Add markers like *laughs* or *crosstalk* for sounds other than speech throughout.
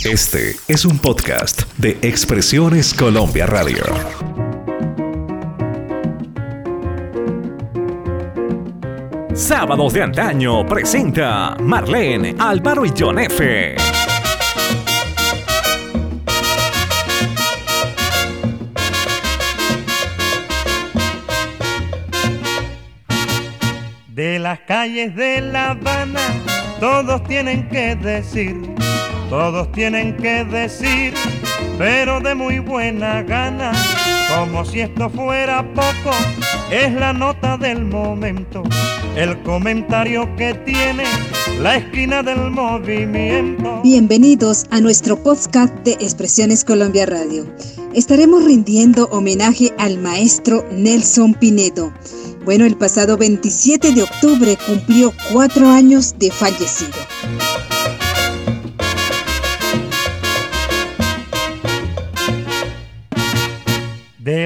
Este es un podcast de Expresiones Colombia Radio. Sábados de antaño presenta Marlene, Álvaro y John F. De las calles de La Habana, todos tienen que decir, todos tienen que decir, pero de muy buena gana, como si esto fuera poco, es la nota del momento, el comentario que tiene la esquina del movimiento. Bienvenidos a nuestro podcast de Expresiones Colombia Radio. Estaremos rindiendo homenaje al maestro Nelson Pinedo bueno, el pasado 27 de octubre cumplió cuatro años de fallecido.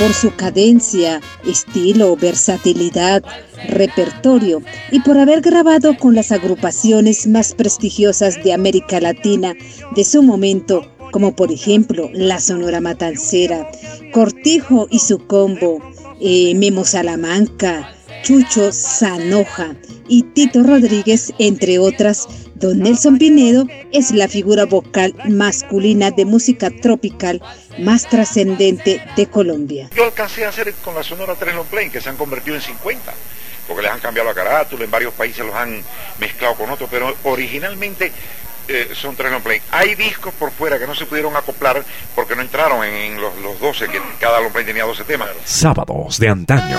Por su cadencia, estilo, versatilidad, repertorio y por haber grabado con las agrupaciones más prestigiosas de América Latina de su momento, como por ejemplo la Sonora Matancera, Cortijo y su combo, eh, Memo Salamanca, Chucho Sanoja y Tito Rodríguez, entre otras, Don Nelson Pinedo es la figura vocal masculina de música tropical más trascendente de Colombia. Yo alcancé a hacer con la Sonora Tres Long Play, que se han convertido en 50, porque les han cambiado la carátula, en varios países los han mezclado con otros, pero originalmente eh, son Tres Long Play. Hay discos por fuera que no se pudieron acoplar porque no entraron en, los, los 12, que cada long play tenía 12 temas. Sábados de antaño.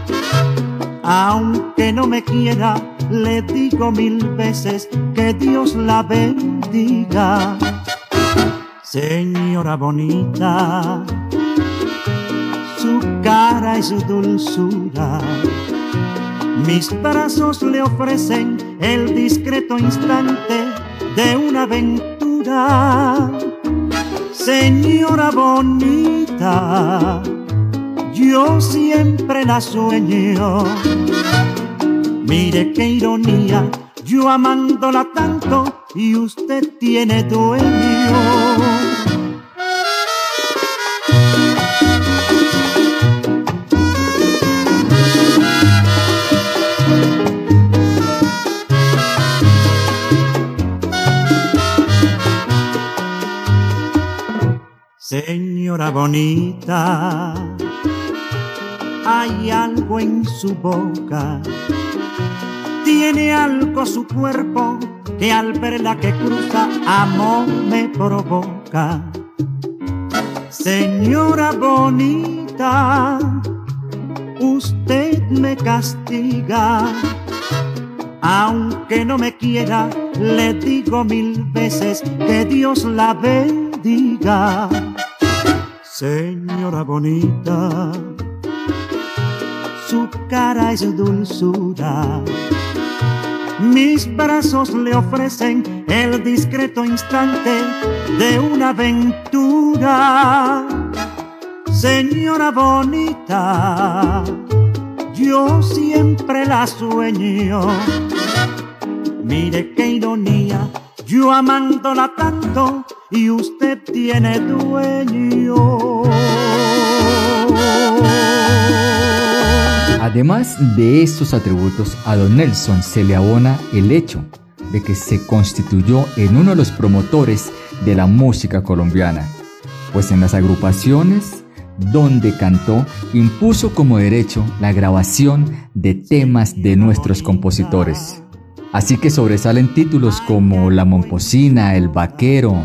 aunque no me quiera, le digo mil veces que Dios la bendiga. Señora bonita, su cara y su dulzura, mis brazos le ofrecen el discreto instante de una aventura. Señora bonita, yo siempre la sueño Mire qué ironía, yo amándola tanto y usted tiene dueño. Señora bonita, hay algo en su boca tiene algo su cuerpo que al verla que cruza amor me provoca. Señora bonita, usted me castiga. Aunque no me quiera, le digo mil veces que Dios la bendiga. Señora bonita, su cara es dulzura mis brazos le ofrecen el discreto instante de una aventura. Señora bonita, yo siempre la sueño. Mire qué ironía, yo amándola tanto y usted tiene dueño. Además de estos atributos, a don Nelson se le abona el hecho de que se constituyó en uno de los promotores de la música colombiana, pues en las agrupaciones donde cantó impuso como derecho la grabación de temas de nuestros compositores. Así que sobresalen títulos como La Momposina, El Vaquero,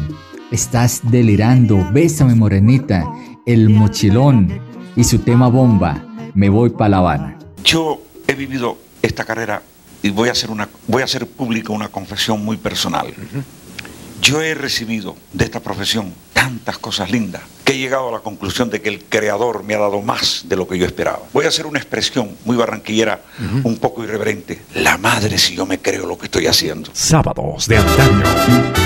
Estás delirando, Bésame Morenita, El Mochilón y su tema bomba, Me voy pa' La Habana. Yo he vivido esta carrera y voy a hacer, una, voy a hacer pública una confesión muy personal. Yo he recibido de esta profesión tantas cosas lindas que he llegado a la conclusión de que el creador me ha dado más de lo que yo esperaba. Voy a hacer una expresión muy barranquillera, un poco irreverente. La madre si yo me creo lo que estoy haciendo. Sábados de antaño.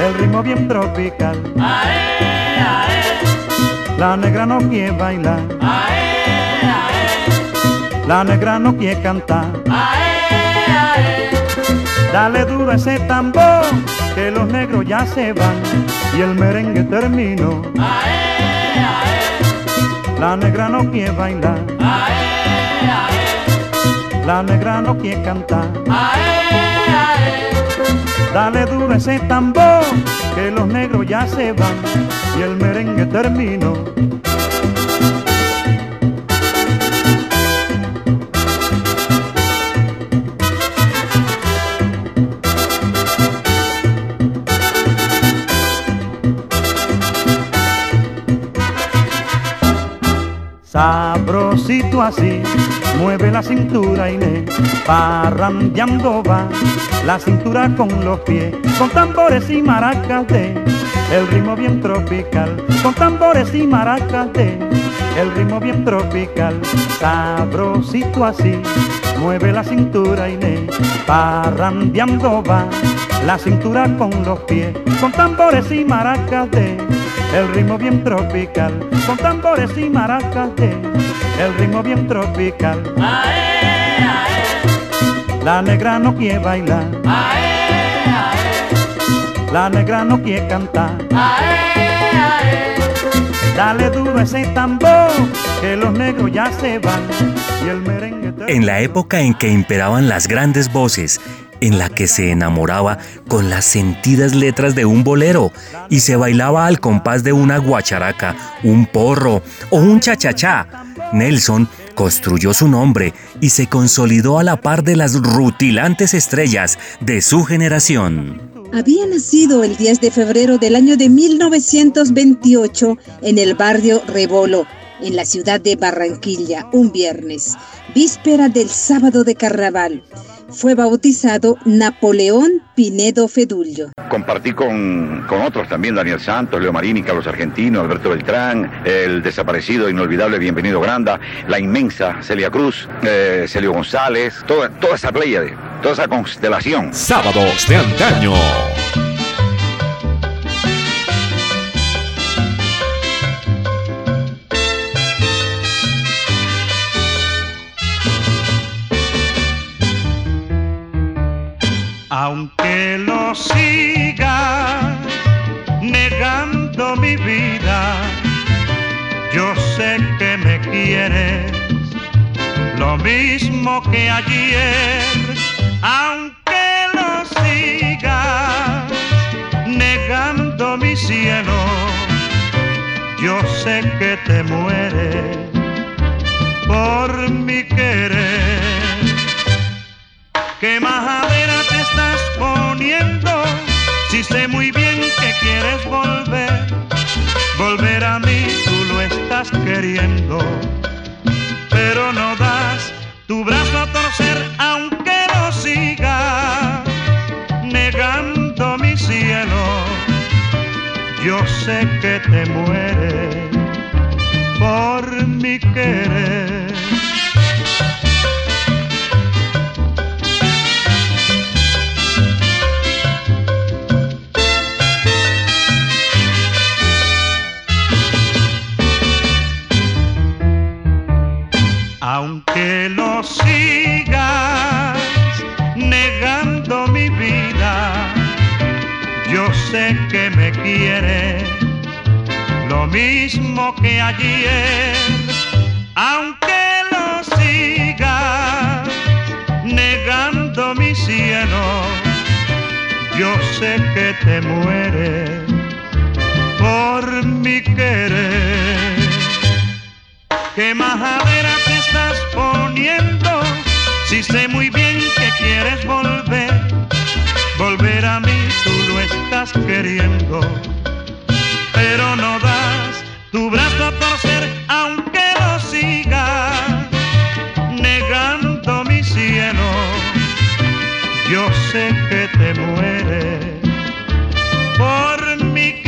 el ritmo bien tropical. Ae, ae. La negra no quiere bailar. Ae, La negra no quiere cantar. Dale duro ese tambor, que los negros ya se van y el merengue terminó. La negra no quiere bailar. La negra no quiere cantar. Dale duro ese tambor, que los negros ya se van y el merengue terminó. Sabrosito así, mueve la cintura me parrandeando va la cintura con los pies, con tambores y maracas de el ritmo bien tropical, con tambores y maracas de el ritmo bien tropical, sabrosito así, mueve la cintura me parrandeando va la cintura con los pies, con tambores y maracas de el ritmo bien tropical, con tambores y maracas de el ritmo bien tropical. Ae, ae. La negra no quiere bailar, ae, la negra no quiere cantar. Dale duro ese tambor, que los negros ya se van. En la época en que imperaban las grandes voces en la que se enamoraba con las sentidas letras de un bolero y se bailaba al compás de una guacharaca, un porro o un chachachá. Nelson construyó su nombre y se consolidó a la par de las rutilantes estrellas de su generación. Había nacido el 10 de febrero del año de 1928 en el barrio Rebolo, en la ciudad de Barranquilla, un viernes, víspera del sábado de carnaval fue bautizado Napoleón Pinedo Fedullo. Compartí con, otros también, Daniel Santos, Leo Marini, Carlos Argentino, Alberto Beltrán, el desaparecido, inolvidable Bienvenido Granda, la inmensa Celia Cruz, eh, Celio González, toda, toda esa playa, toda esa constelación. Sábados de antaño. Lo mismo que ayer, aunque lo siga negando mi cielo, yo sé que te mueres por mi querer. ¿Qué majadera te estás poniendo? Si sé muy bien que quieres volver, volver a mí tú lo estás queriendo, no das tu brazo a torcer aunque lo siga negando mi cielo. que te mueres por mi querer. Mismo que ayer. Aunque lo sigas negando mi cielo, yo sé que te mueres por mi querer. ¿Qué majadera te estás poniendo? Si sé muy bien que quieres volver, volver a mí tú lo estás queriendo, pero no das tu brazo a torcer aunque lo sigas negando mi cielo. Yo sé que te mueres por mi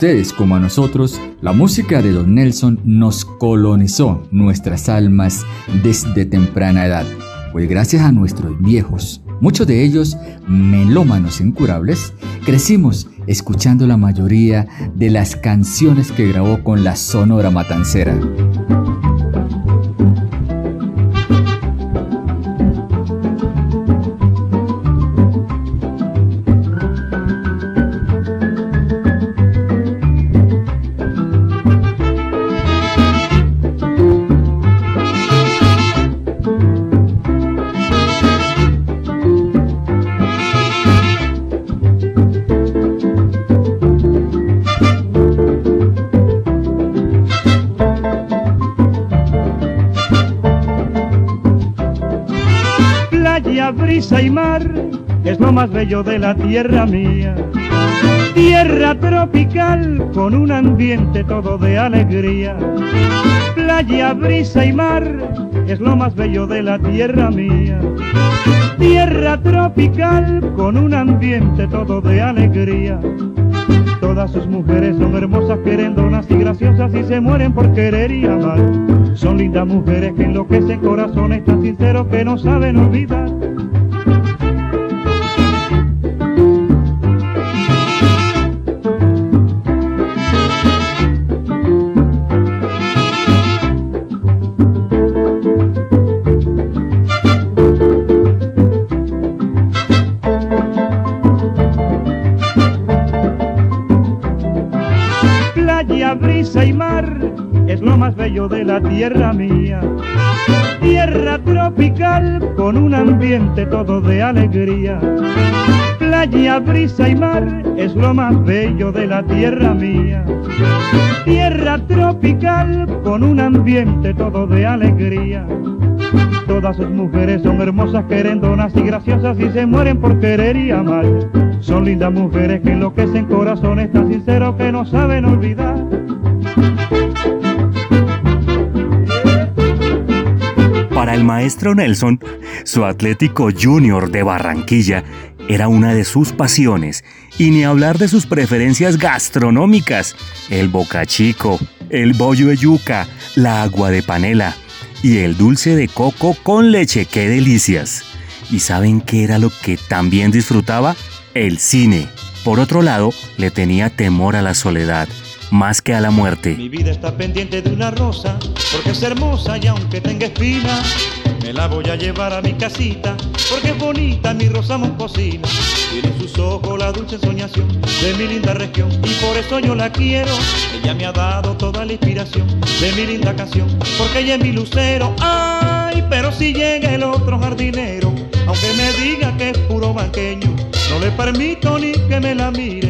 ustedes como a nosotros, la música de Don Nelson nos colonizó nuestras almas desde temprana edad. Pues gracias a nuestros viejos, muchos de ellos melómanos incurables, crecimos escuchando la mayoría de las canciones que grabó con la Sonora Matancera. Más bello de la tierra mía. Tierra tropical con un ambiente todo de alegría. Playa, brisa y mar es lo más bello de la tierra mía. Tierra tropical con un ambiente todo de alegría. Todas sus mujeres son hermosas, querendonas y graciosas y se mueren por querer y amar. Son lindas mujeres que enloquecen corazones tan sinceros que no saben olvidar. De la tierra mía. Tierra tropical con un ambiente todo de alegría. Playa, brisa y mar es lo más bello de la tierra mía. Tierra tropical con un ambiente todo de alegría. Todas sus mujeres son hermosas, querendonas y graciosas y se mueren por querer y amar. Son lindas mujeres que enloquecen corazones tan sinceros que no saben olvidar. Para el maestro Nelson, su Atlético Junior de Barranquilla era una de sus pasiones, y ni hablar de sus preferencias gastronómicas, el boca chico, el bollo de yuca, la agua de panela y el dulce de coco con leche, qué delicias. ¿Y saben qué era lo que también disfrutaba? El cine. Por otro lado, le tenía temor a la soledad más que a la muerte. Mi vida está pendiente de una rosa, porque es hermosa y aunque tenga espina, me la voy a llevar a mi casita, porque es bonita mi rosa moscosina. Tiene en sus ojos la dulce soñación de mi linda región y por eso yo la quiero. Ella me ha dado toda la inspiración de mi linda canción, porque ella es mi lucero. Ay, pero si llega el otro jardinero, aunque me diga que es puro banqueño, no le permito ni que me la mire,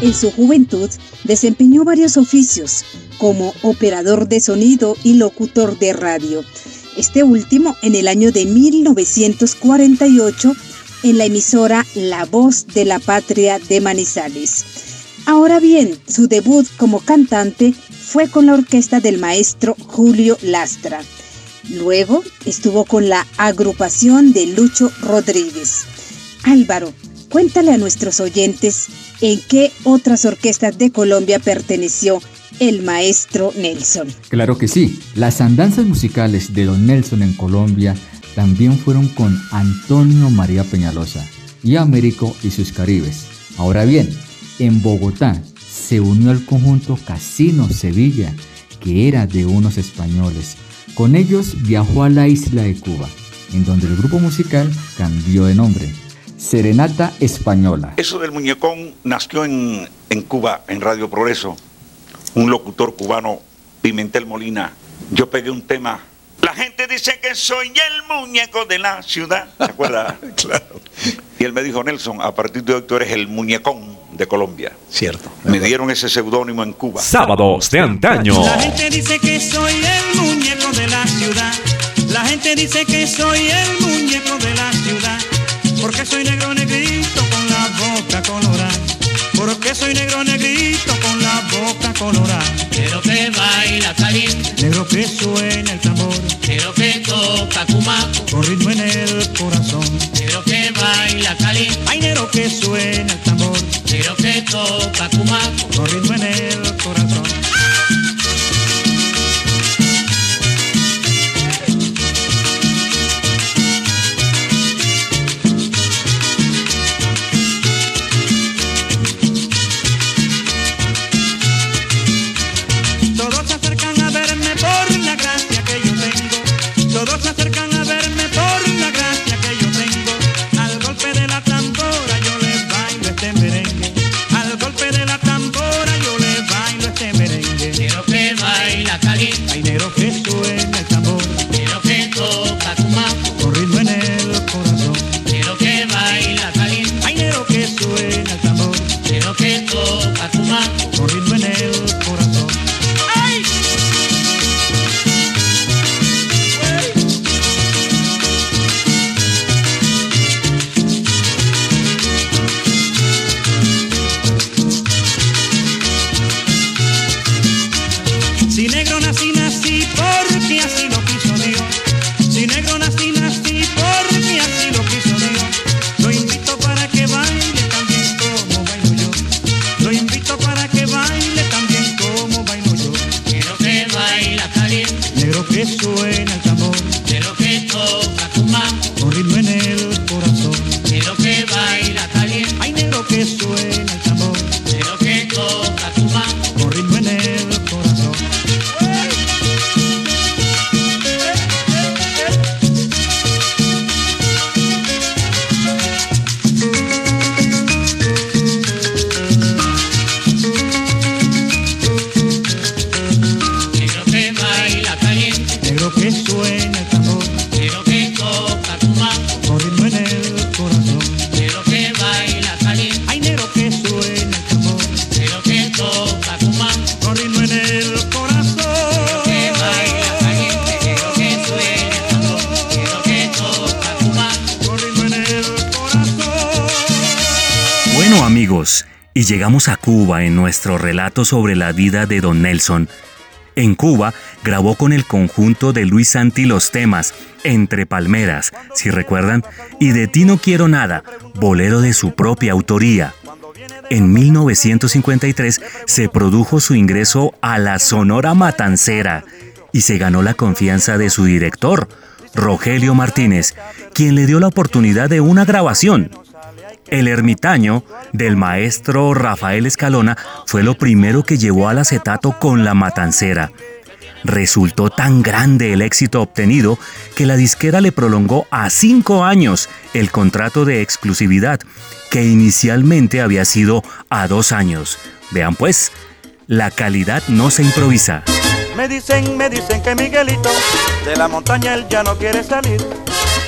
En su juventud desempeñó varios oficios, como operador de sonido y locutor de radio. Este último en el año de 1948 en la emisora La Voz de la Patria de Manizales. Ahora bien, su debut como cantante fue con la orquesta del maestro Julio Lastra. Luego estuvo con la agrupación de Lucho Rodríguez. Álvaro, cuéntale a nuestros oyentes en qué otras orquestas de Colombia perteneció el maestro Nelson. Claro que sí, las andanzas musicales de Don Nelson en Colombia también fueron con Antonio María Peñalosa y Américo y sus Caribes. Ahora bien, en Bogotá se unió al conjunto Casino Sevilla, que era de unos españoles. Con ellos viajó a la isla de Cuba, en donde el grupo musical cambió de nombre. Serenata Española. Eso del muñecón nació en, en Cuba, en Radio Progreso. Un locutor cubano, Pimentel Molina. Yo pegué un tema. La gente dice que soy el muñeco de la ciudad. ¿Se acuerda? *laughs* claro. Y él me dijo, Nelson, a partir de hoy tú eres el muñecón de Colombia. Cierto. Me dieron ese seudónimo en Cuba. Sábados de antaño. La gente dice que soy el muñeco de la ciudad. La gente dice que soy el muñeco de la ciudad. Porque soy negro negrito con la boca colorada. Porque soy negro negrito con la boca colorada. Quiero que baila caliente, Negro que suena el tambor. quiero que toca cumaco, Con ritmo en el corazón. quiero que baila caliente, Ay, negro que suena el tambor. quiero que toca cumaco. Con ritmo en el corazón. Y llegamos a Cuba en nuestro relato sobre la vida de Don Nelson. En Cuba grabó con el conjunto de Luis Santi los temas Entre Palmeras, si recuerdan, y de Ti no quiero nada, bolero de su propia autoría. En 1953 se produjo su ingreso a la Sonora Matancera y se ganó la confianza de su director, Rogelio Martínez, quien le dio la oportunidad de una grabación. El ermitaño del maestro Rafael Escalona fue lo primero que llevó al acetato con la matancera. Resultó tan grande el éxito obtenido que la disquera le prolongó a cinco años el contrato de exclusividad, que inicialmente había sido a dos años. Vean pues, la calidad no se improvisa. Me dicen, me dicen que Miguelito de la montaña ya no quiere salir.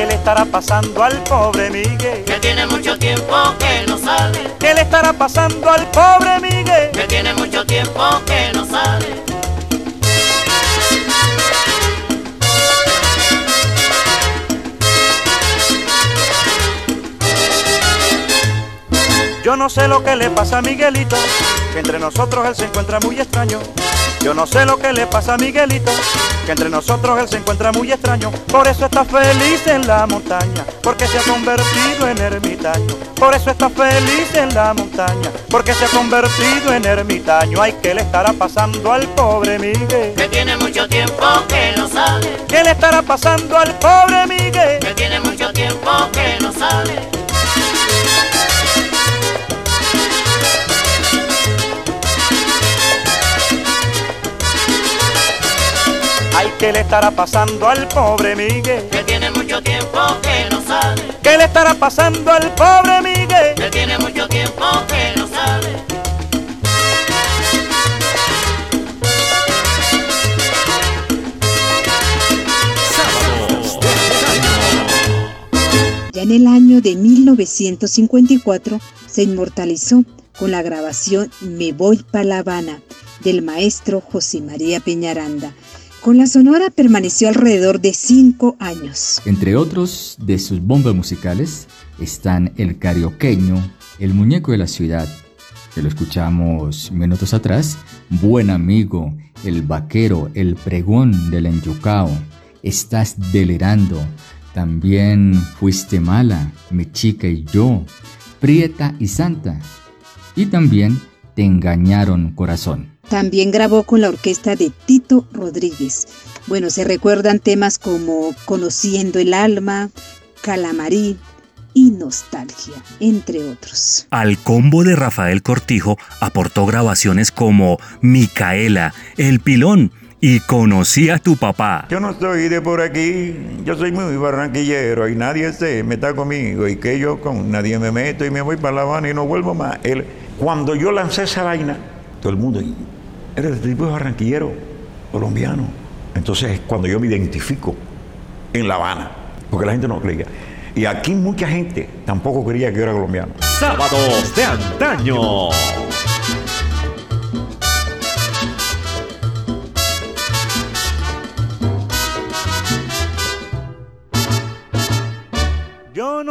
Que le estará pasando al pobre Miguel. Que tiene mucho tiempo que no sale. ¿Qué le estará pasando al pobre Miguel? Que tiene mucho tiempo que no sale. Yo no sé lo que le pasa a Miguelito, que entre nosotros él se encuentra muy extraño. Yo no sé lo que le pasa a Miguelito, que entre nosotros él se encuentra muy extraño. Por eso está feliz en la montaña, porque se ha convertido en ermitaño. Por eso está feliz en la montaña, porque se ha convertido en ermitaño. Ay, ¿qué le estará pasando al pobre Miguel? Que tiene mucho tiempo que no sale. ¿Qué le estará pasando al pobre Miguel? Que tiene mucho tiempo que no sale. ¿Qué le estará pasando al pobre Miguel? Que tiene mucho tiempo que no sale. ¿Qué le estará pasando al pobre Miguel? Que tiene mucho tiempo que no sale. Ya en el año de 1954 se inmortalizó con la grabación Me voy pa' La Habana del maestro José María Peñaranda. Con la Sonora permaneció alrededor de cinco años. Entre otros de sus bombas musicales están El Carioqueño, El Muñeco de la Ciudad, que lo escuchamos minutos atrás, Buen Amigo, El Vaquero, El Pregón del Enyucao, Estás Delirando, también Fuiste Mala, Mi Chica y Yo, Prieta y Santa, y también Te Engañaron Corazón. También grabó con la orquesta de Tito Rodríguez. Bueno, se recuerdan temas como Conociendo el Alma, Calamarí y Nostalgia, entre otros. Al combo de Rafael Cortijo aportó grabaciones como Micaela, El Pilón y Conocí a tu papá. Yo no soy de por aquí, yo soy muy barranquillero y nadie se meta conmigo y que yo con nadie me meto y me voy para La Habana y no vuelvo más. Cuando yo lancé esa vaina, todo el mundo, eres el tipo de barranquillero colombiano. Entonces es cuando yo me identifico en La Habana, porque la gente no creía. Y aquí mucha gente tampoco creía que yo era colombiano. Sábados de antaño.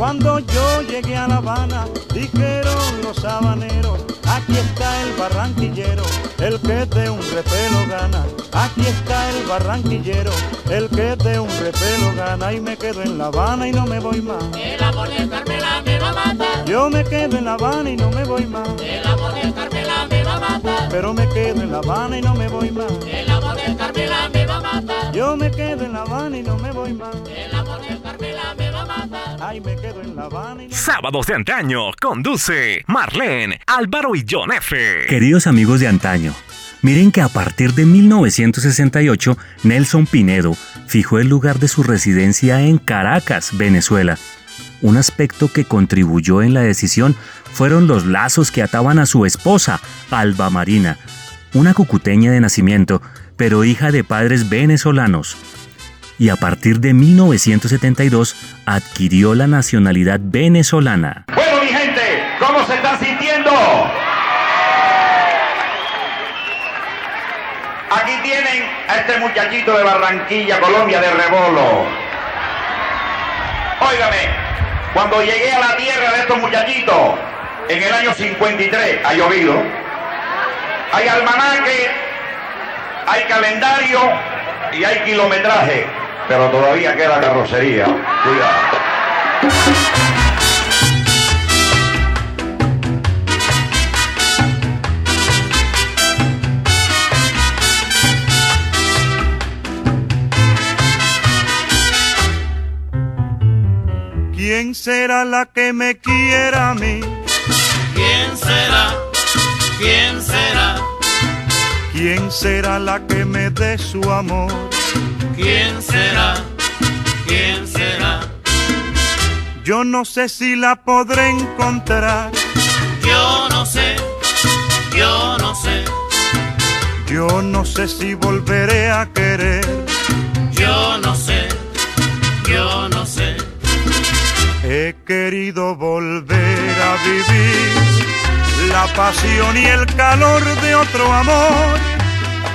Cuando yo llegué a La Habana, dijeron los habaneros. Aquí está el barranquillero, el que de un repelo gana. Aquí está el barranquillero, el que de un repelo gana. Y me quedo en La Habana y no me voy más. El amor de Carmela me va a matar. Yo me quedo en La Habana y no me voy más. El amor de Carmela me va a matar. Pero me quedo en La Habana y no me voy más. El amor de Carmela me va a matar. Yo me quedo en La Habana y no me voy más. El amor de Carmela me va a matar. Ay, me quedo en La Habana y no Sábados de antaño conduce Marlene, Álvaro y John F. Queridos amigos de antaño, miren que a partir de 1968, Nelson Pinedo fijó el lugar de su residencia en Caracas, Venezuela. Un aspecto que contribuyó en la decisión fueron los lazos que ataban a su esposa, Alba Marina, una cucuteña de nacimiento, pero hija de padres venezolanos. Y a partir de 1972 adquirió la nacionalidad venezolana. Bueno, mi gente, ¿cómo se están sintiendo? Aquí tienen a este muchachito de Barranquilla, Colombia, de Rebolo. Óigame, cuando llegué a la tierra de estos muchachitos, en el año 53, ha llovido, hay almanaque, hay calendario y hay kilometraje, pero todavía queda carrocería. Cuidado. ¿Quién será la que me quiera a mí? ¿Quién será? ¿Quién será? ¿Quién será la que me dé su amor? ¿Quién será? ¿Quién será? Yo no sé si la podré encontrar. Yo no sé. Yo no sé. Yo no sé si volveré a querer. Yo no sé. Yo no sé. He querido volver a vivir la pasión y el calor de otro amor,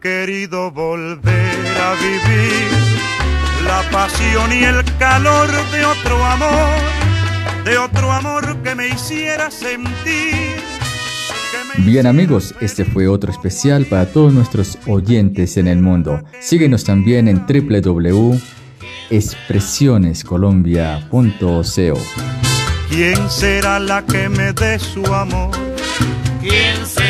Querido volver a vivir la pasión y el calor de otro amor, de otro amor que me hiciera sentir. Bien amigos, este fue otro especial para todos nuestros oyentes en el mundo. Síguenos también en www.expresionescolombia.co. ¿Quién será la que me dé su amor? ¿Quién será?